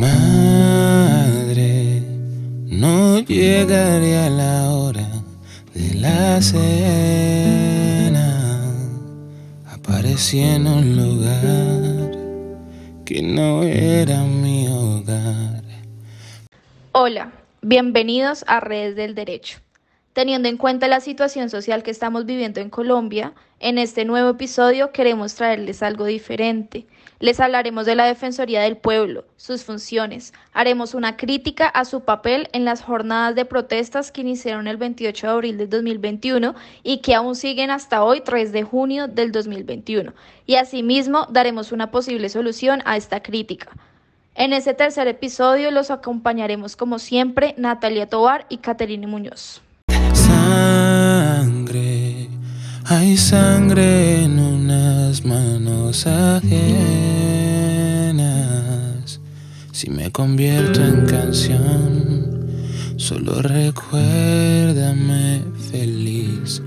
Madre, no llegaría la hora de la cena. Aparecí en un lugar que no era mi hogar. Hola, bienvenidos a Redes del Derecho. Teniendo en cuenta la situación social que estamos viviendo en Colombia, en este nuevo episodio queremos traerles algo diferente. Les hablaremos de la Defensoría del Pueblo, sus funciones, haremos una crítica a su papel en las jornadas de protestas que iniciaron el 28 de abril del 2021 y que aún siguen hasta hoy 3 de junio del 2021. Y asimismo daremos una posible solución a esta crítica. En este tercer episodio los acompañaremos como siempre Natalia Tobar y Caterine Muñoz. Hay sangre en unas manos ajenas. Si me convierto en canción, solo recuérdame feliz.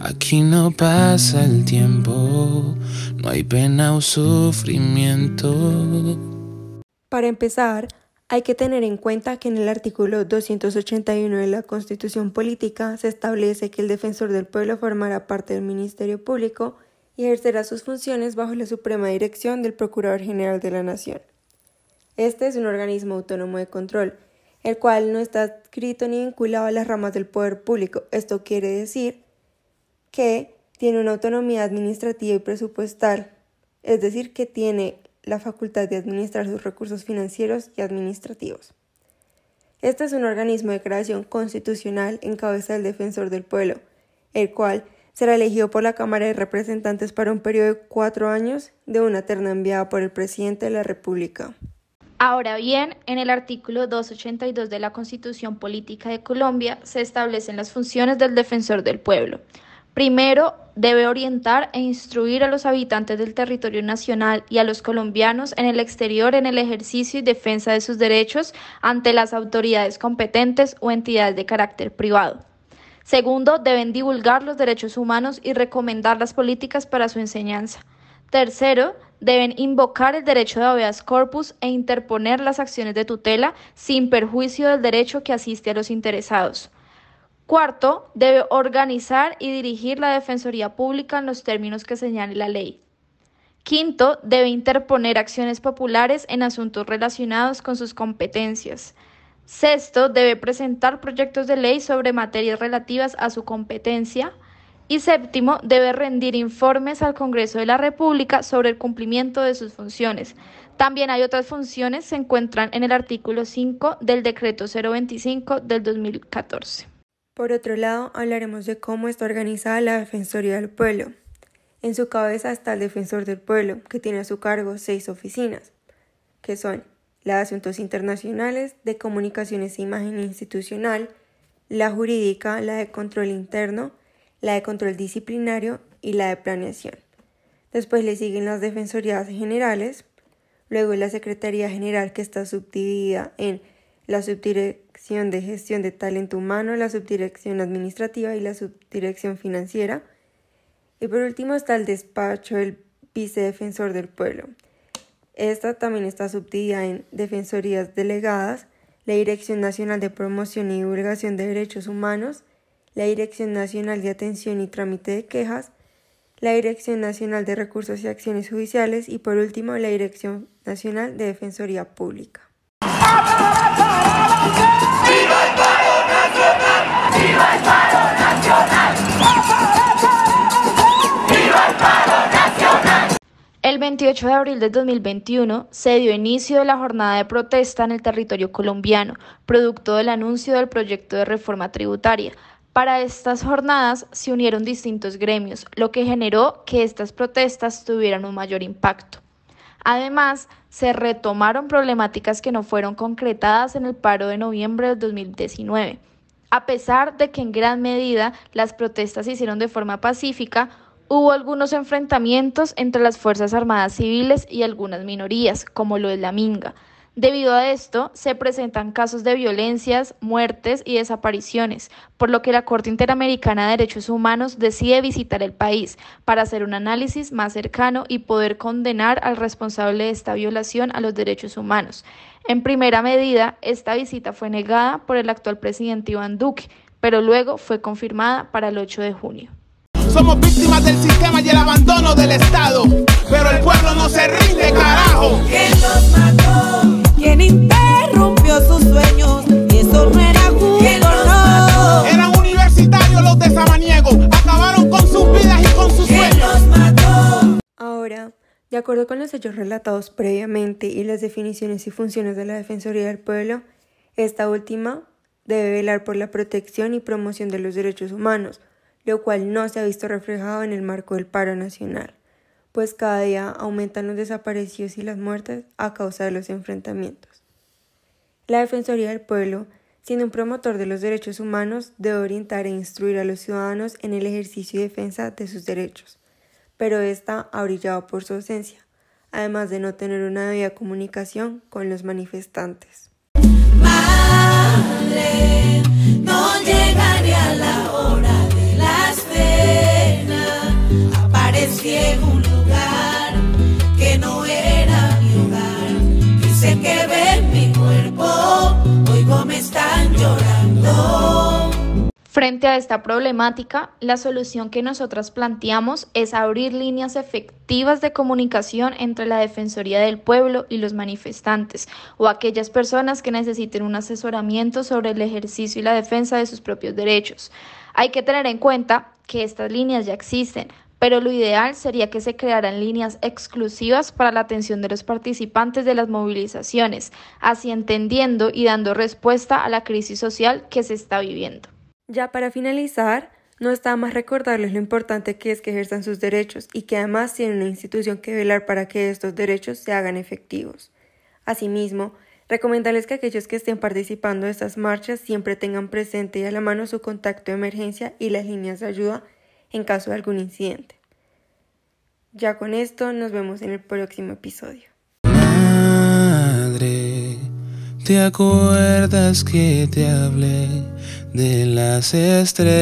Aquí no pasa el tiempo, no hay pena o sufrimiento. Para empezar, hay que tener en cuenta que en el artículo 281 de la Constitución Política se establece que el defensor del pueblo formará parte del Ministerio Público y ejercerá sus funciones bajo la suprema dirección del Procurador General de la Nación. Este es un organismo autónomo de control, el cual no está adscrito ni vinculado a las ramas del poder público. Esto quiere decir que tiene una autonomía administrativa y presupuestal, es decir, que tiene la facultad de administrar sus recursos financieros y administrativos. Este es un organismo de creación constitucional en cabeza del defensor del pueblo, el cual será elegido por la Cámara de Representantes para un periodo de cuatro años de una terna enviada por el presidente de la República. Ahora bien, en el artículo 282 de la Constitución Política de Colombia se establecen las funciones del defensor del pueblo. Primero, debe orientar e instruir a los habitantes del territorio nacional y a los colombianos en el exterior en el ejercicio y defensa de sus derechos ante las autoridades competentes o entidades de carácter privado. Segundo, deben divulgar los derechos humanos y recomendar las políticas para su enseñanza. Tercero, deben invocar el derecho de habeas corpus e interponer las acciones de tutela sin perjuicio del derecho que asiste a los interesados. Cuarto, debe organizar y dirigir la Defensoría Pública en los términos que señale la ley. Quinto, debe interponer acciones populares en asuntos relacionados con sus competencias. Sexto, debe presentar proyectos de ley sobre materias relativas a su competencia. Y séptimo, debe rendir informes al Congreso de la República sobre el cumplimiento de sus funciones. También hay otras funciones, se encuentran en el artículo 5 del decreto 025 del 2014. Por otro lado, hablaremos de cómo está organizada la Defensoría del Pueblo. En su cabeza está el Defensor del Pueblo, que tiene a su cargo seis oficinas, que son la de Asuntos Internacionales, de Comunicaciones e Imagen Institucional, la Jurídica, la de Control Interno, la de Control Disciplinario y la de Planeación. Después le siguen las Defensorías Generales, luego la Secretaría General que está subdividida en la Subdirección de Gestión de Talento Humano, la Subdirección Administrativa y la Subdirección Financiera. Y por último está el despacho del Vicedefensor del Pueblo. Esta también está subdividida en Defensorías Delegadas, la Dirección Nacional de Promoción y Divulgación de Derechos Humanos, la Dirección Nacional de Atención y Trámite de Quejas, la Dirección Nacional de Recursos y Acciones Judiciales y por último la Dirección Nacional de Defensoría Pública. 28 de abril de 2021 se dio inicio de la jornada de protesta en el territorio colombiano, producto del anuncio del proyecto de reforma tributaria. Para estas jornadas se unieron distintos gremios, lo que generó que estas protestas tuvieran un mayor impacto. Además, se retomaron problemáticas que no fueron concretadas en el paro de noviembre del 2019. A pesar de que en gran medida las protestas se hicieron de forma pacífica, hubo algunos enfrentamientos entre las Fuerzas Armadas civiles y algunas minorías, como lo es la Minga. Debido a esto, se presentan casos de violencias, muertes y desapariciones, por lo que la Corte Interamericana de Derechos Humanos decide visitar el país para hacer un análisis más cercano y poder condenar al responsable de esta violación a los derechos humanos. En primera medida, esta visita fue negada por el actual presidente Iván Duque, pero luego fue confirmada para el 8 de junio. Somos víctimas del sistema y el abandono del Estado, pero el pueblo no se rinde, carajo. ¿Quién los mató? ¿Quién interrumpió sus sueños? Y eso no era justo, no. Eran universitarios los de Samaniego, acabaron con sus vidas y con sus ¿Quién sueños. los mató? Ahora, de acuerdo con los hechos relatados previamente y las definiciones y funciones de la Defensoría del Pueblo, esta última debe velar por la protección y promoción de los derechos humanos, lo cual no se ha visto reflejado en el marco del paro nacional, pues cada día aumentan los desaparecidos y las muertes a causa de los enfrentamientos. La Defensoría del Pueblo, siendo un promotor de los derechos humanos, debe orientar e instruir a los ciudadanos en el ejercicio y defensa de sus derechos pero esta ha brillado por su ausencia, además de no tener una debida comunicación con los manifestantes. Madre, Frente a esta problemática, la solución que nosotras planteamos es abrir líneas efectivas de comunicación entre la Defensoría del Pueblo y los manifestantes o aquellas personas que necesiten un asesoramiento sobre el ejercicio y la defensa de sus propios derechos. Hay que tener en cuenta que estas líneas ya existen, pero lo ideal sería que se crearan líneas exclusivas para la atención de los participantes de las movilizaciones, así entendiendo y dando respuesta a la crisis social que se está viviendo. Ya para finalizar, no está más recordarles lo importante que es que ejerzan sus derechos y que además tienen una institución que velar para que estos derechos se hagan efectivos. Asimismo, recomendarles que aquellos que estén participando de estas marchas siempre tengan presente y a la mano su contacto de emergencia y las líneas de ayuda en caso de algún incidente. Ya con esto nos vemos en el próximo episodio. ¿Te acuerdas que te hablé de las estrellas?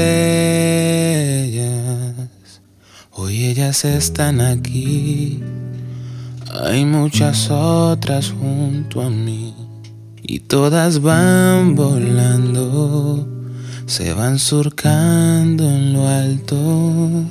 Hoy ellas están aquí, hay muchas otras junto a mí y todas van volando, se van surcando en lo alto.